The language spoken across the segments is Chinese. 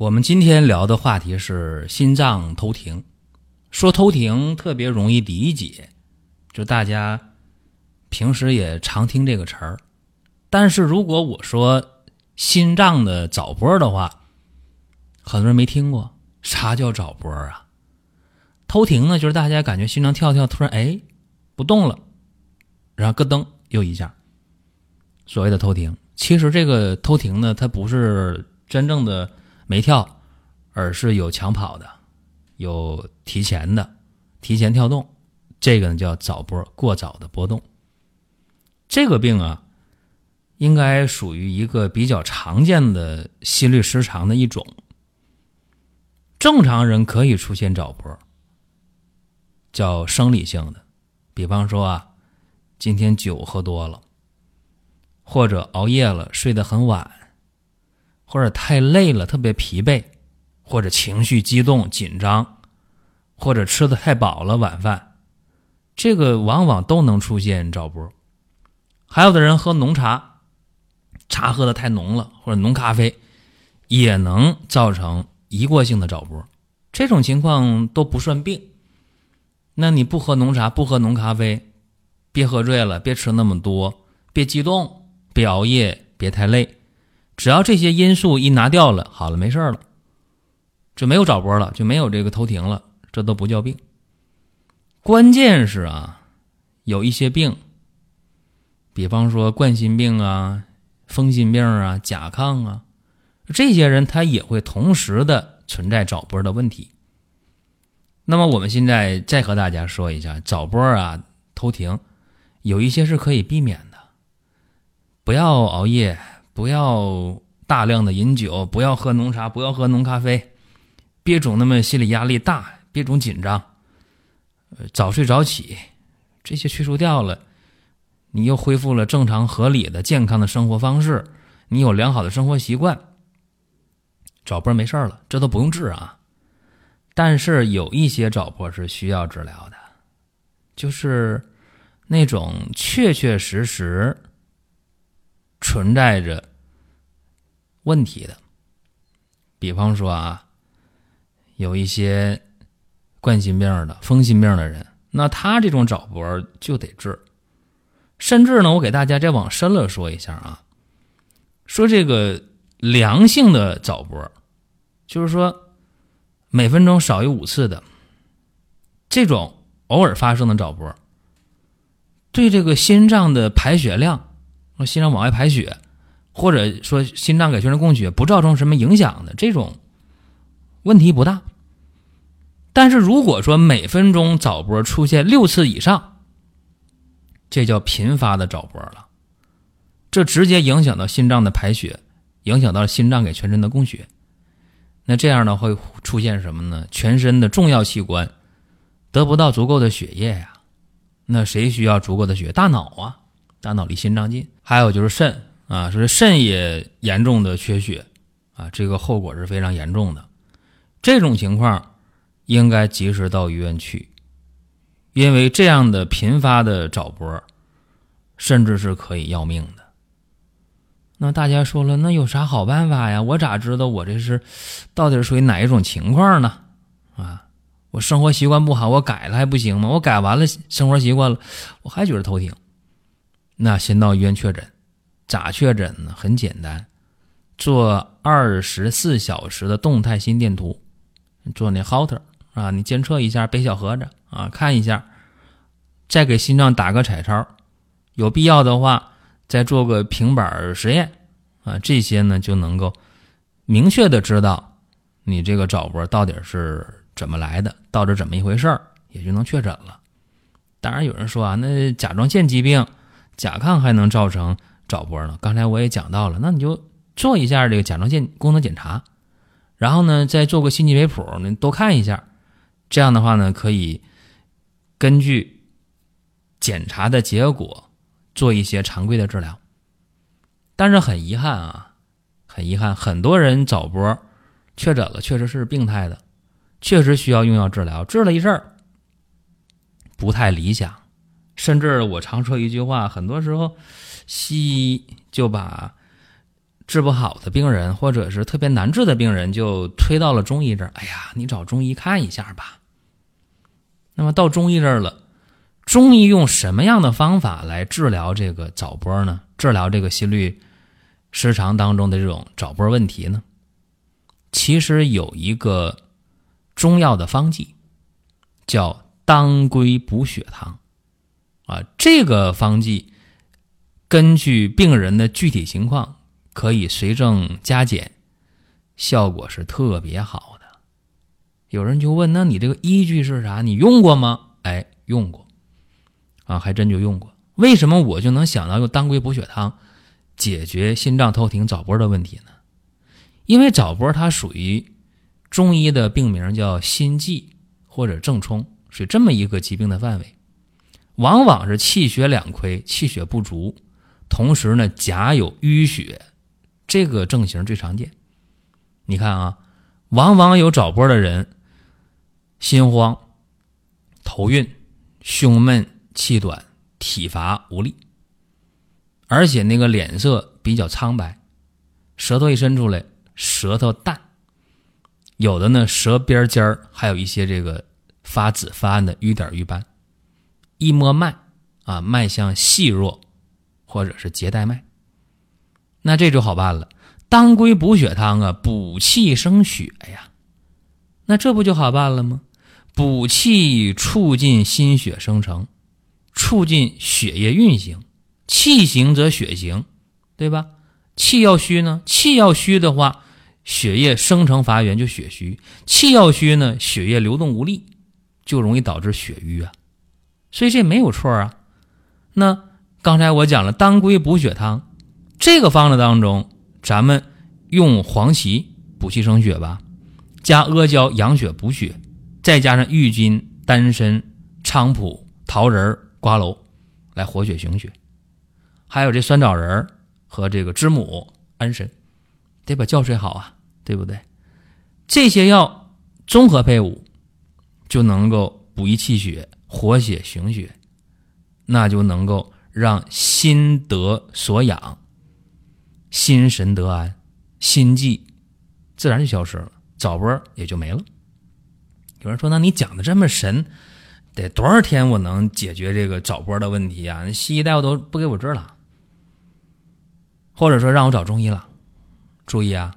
我们今天聊的话题是心脏偷停。说偷停特别容易理解，就大家平时也常听这个词儿。但是如果我说心脏的早搏的话，很多人没听过。啥叫早搏啊？偷停呢，就是大家感觉心脏跳跳，突然哎不动了，然后咯噔又一下。所谓的偷停，其实这个偷停呢，它不是真正的。没跳，而是有抢跑的，有提前的，提前跳动，这个呢叫早波，过早的波动。这个病啊，应该属于一个比较常见的心律失常的一种。正常人可以出现早波，叫生理性的，比方说啊，今天酒喝多了，或者熬夜了，睡得很晚。或者太累了，特别疲惫，或者情绪激动紧张，或者吃的太饱了晚饭，这个往往都能出现早搏。还有的人喝浓茶，茶喝的太浓了，或者浓咖啡，也能造成一过性的早搏。这种情况都不算病。那你不喝浓茶，不喝浓咖啡，别喝醉了，别吃那么多，别激动，别熬夜，别太累。只要这些因素一拿掉了，好了，没事了，就没有早搏了，就没有这个偷停了，这都不叫病。关键是啊，有一些病，比方说冠心病啊、风心病啊、甲亢啊，这些人他也会同时的存在早搏的问题。那么我们现在再和大家说一下，早搏啊、偷停，有一些是可以避免的，不要熬夜。不要大量的饮酒，不要喝浓茶，不要喝浓咖啡，别总那么心理压力大，别总紧张，早睡早起，这些去除掉了，你又恢复了正常合理的健康的生活方式，你有良好的生活习惯，早波没事了，这都不用治啊。但是有一些早波是需要治疗的，就是那种确确实实存在着。问题的，比方说啊，有一些冠心病的、风心病的人，那他这种早搏就得治。甚至呢，我给大家再往深了说一下啊，说这个良性的早搏，就是说每分钟少于五次的这种偶尔发生的早搏，对这个心脏的排血量，心脏往外排血。或者说心脏给全身供血不造成什么影响的这种问题不大，但是如果说每分钟早搏出现六次以上，这叫频发的早搏了，这直接影响到心脏的排血，影响到心脏给全身的供血，那这样呢会出现什么呢？全身的重要器官得不到足够的血液呀，那谁需要足够的血？大脑啊，大脑离心脏近，还有就是肾。啊，说肾也严重的缺血，啊，这个后果是非常严重的。这种情况应该及时到医院去，因为这样的频发的早搏，甚至是可以要命的。那大家说了，那有啥好办法呀？我咋知道我这是到底属于哪一种情况呢？啊，我生活习惯不好，我改了还不行吗？我改完了生活习惯了，我还觉得头疼，那先到医院确诊。咋确诊呢？很简单，做二十四小时的动态心电图，做那 Holter 啊，你监测一下背小盒子啊，看一下，再给心脏打个彩超，有必要的话再做个平板实验啊，这些呢就能够明确的知道你这个早搏到底是怎么来的，到底怎么一回事儿，也就能确诊了。当然有人说啊，那甲状腺疾病、甲亢还能造成。早搏呢？刚才我也讲到了，那你就做一下这个甲状腺功能检查，然后呢再做个心肌肥谱，你多看一下。这样的话呢，可以根据检查的结果做一些常规的治疗。但是很遗憾啊，很遗憾，很多人早搏确诊了，确实是病态的，确实需要用药治疗，治了一阵儿不太理想。甚至我常说一句话，很多时候西医就把治不好的病人，或者是特别难治的病人，就推到了中医这儿。哎呀，你找中医看一下吧。那么到中医这儿了，中医用什么样的方法来治疗这个早搏呢？治疗这个心律失常当中的这种早搏问题呢？其实有一个中药的方剂，叫当归补血汤。啊，这个方剂根据病人的具体情况，可以随症加减，效果是特别好的。有人就问：那你这个依据是啥？你用过吗？哎，用过，啊，还真就用过。为什么我就能想到用当归补血汤解决心脏偷停早搏的问题呢？因为早搏它属于中医的病名叫心悸或者正冲，是这么一个疾病的范围。往往是气血两亏，气血不足，同时呢，甲有淤血，这个症型最常见。你看啊，往往有早搏的人，心慌、头晕、胸闷、气短、体乏无力，而且那个脸色比较苍白，舌头一伸出来，舌头淡，有的呢，舌边尖儿还有一些这个发紫发暗的瘀点瘀斑。一摸脉啊，脉象细弱，或者是结带脉，那这就好办了。当归补血汤啊，补气生血呀，那这不就好办了吗？补气促进心血生成，促进血液运行，气行则血行，对吧？气要虚呢，气要虚的话，血液生成乏源就血虚；气要虚呢，血液流动无力，就容易导致血瘀啊。所以这没有错啊。那刚才我讲了当归补血汤，这个方子当中，咱们用黄芪补气生血吧，加阿胶养血补血，再加上郁金、丹参、菖蒲、桃仁、瓜蒌来活血行血，还有这酸枣仁和这个知母、安神，得把觉睡好啊，对不对？这些药综合配伍，就能够补益气血。活血行血，那就能够让心得所养，心神得安，心悸自然就消失了，早搏也就没了。有人说：“那你讲的这么神，得多少天我能解决这个早搏的问题啊？西医大夫都不给我治了，或者说让我找中医了。”注意啊，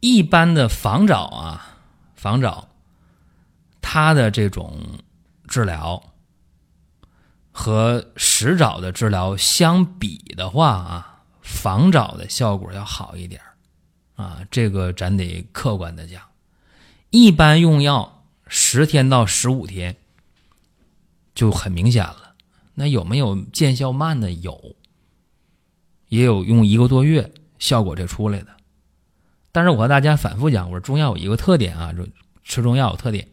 一般的防早啊，防早，它的这种。治疗和实找的治疗相比的话啊，防找的效果要好一点。啊。这个咱得客观的讲，一般用药十天到十五天就很明显了。那有没有见效慢的？有，也有用一个多月效果才出来的。但是我和大家反复讲，我说中药有一个特点。啊，就吃中药有特点。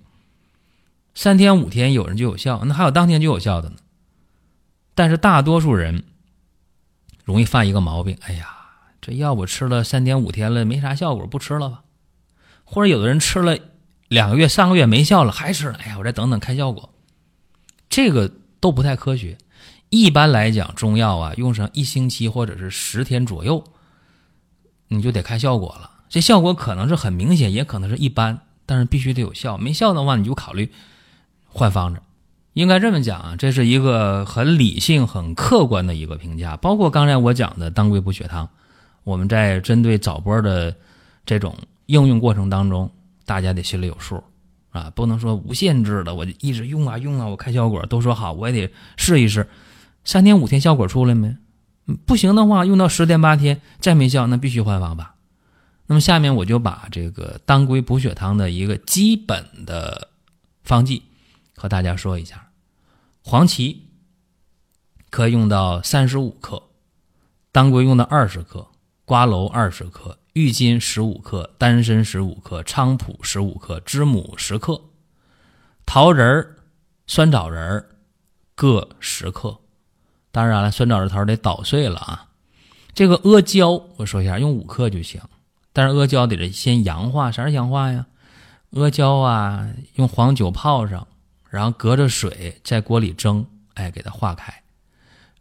三天五天有人就有效，那还有当天就有效的呢。但是大多数人容易犯一个毛病，哎呀，这药我吃了三天五天了，没啥效果，不吃了吧？或者有的人吃了两个月、三个月没效了，还吃，哎呀，我再等等看效果。这个都不太科学。一般来讲，中药啊，用上一星期或者是十天左右，你就得看效果了。这效果可能是很明显，也可能是一般，但是必须得有效。没效的话，你就考虑。换方子，应该这么讲啊，这是一个很理性、很客观的一个评价。包括刚才我讲的当归补血汤，我们在针对早搏的这种应用过程当中，大家得心里有数啊，不能说无限制的，我就一直用啊用啊，我看效果都说好，我也得试一试，三天五天效果出来没？不行的话，用到十天八天再没效，那必须换方法。那么下面我就把这个当归补血汤的一个基本的方剂。和大家说一下，黄芪可以用到三十五克，当归用到二十克，瓜蒌二十克，郁金十五克，丹参十五克，菖蒲十五克，知母十克，桃仁儿、酸枣仁儿各十克。当然了，酸枣仁桃得捣碎了啊。这个阿胶，我说一下，用五克就行。但是阿胶得先氧化，啥是氧化呀？阿胶啊，用黄酒泡上，然后隔着水在锅里蒸，哎，给它化开。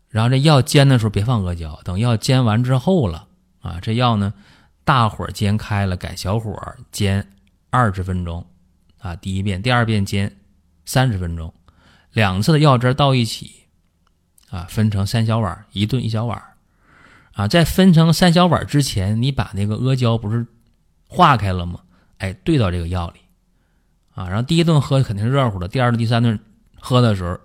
然后这药煎的时候别放阿胶，等药煎完之后了啊，这药呢，大火煎开了，改小火煎二十分钟啊。第一遍、第二遍煎三十分钟，两次的药汁倒一起啊，分成三小碗，一顿一小碗啊。在分成三小碗之前，你把那个阿胶不是化开了吗？哎，兑到这个药里啊。然后第一顿喝肯定热乎的，第二顿、第三顿喝的时候。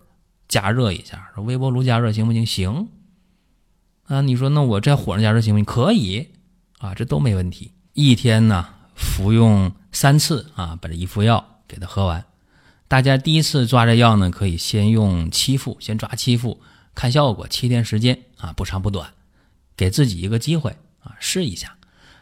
加热一下，说微波炉加热行不行？行。啊，你说那我在火上加热行不行？可以啊，这都没问题。一天呢服用三次啊，把这一副药给它喝完。大家第一次抓这药呢，可以先用七副，先抓七副看效果，七天时间啊，不长不短，给自己一个机会啊，试一下。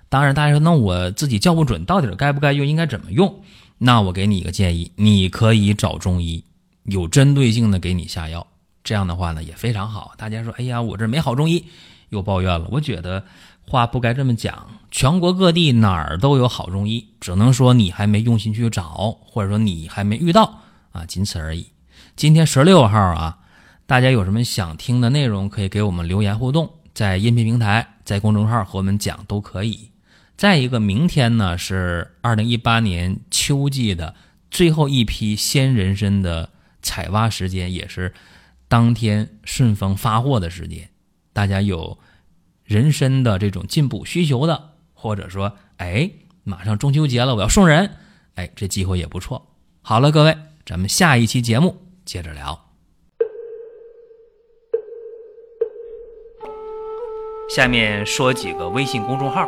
当然，大家说那我自己叫不准到底该不该用，应该怎么用？那我给你一个建议，你可以找中医。有针对性的给你下药，这样的话呢也非常好。大家说，哎呀，我这没好中医，又抱怨了。我觉得话不该这么讲，全国各地哪儿都有好中医，只能说你还没用心去找，或者说你还没遇到啊，仅此而已。今天十六号啊，大家有什么想听的内容，可以给我们留言互动，在音频平台，在公众号和我们讲都可以。再一个，明天呢是二零一八年秋季的最后一批鲜人参的。采挖时间也是当天顺丰发货的时间，大家有人参的这种进补需求的，或者说，哎，马上中秋节了，我要送人，哎，这机会也不错。好了，各位，咱们下一期节目接着聊。下面说几个微信公众号：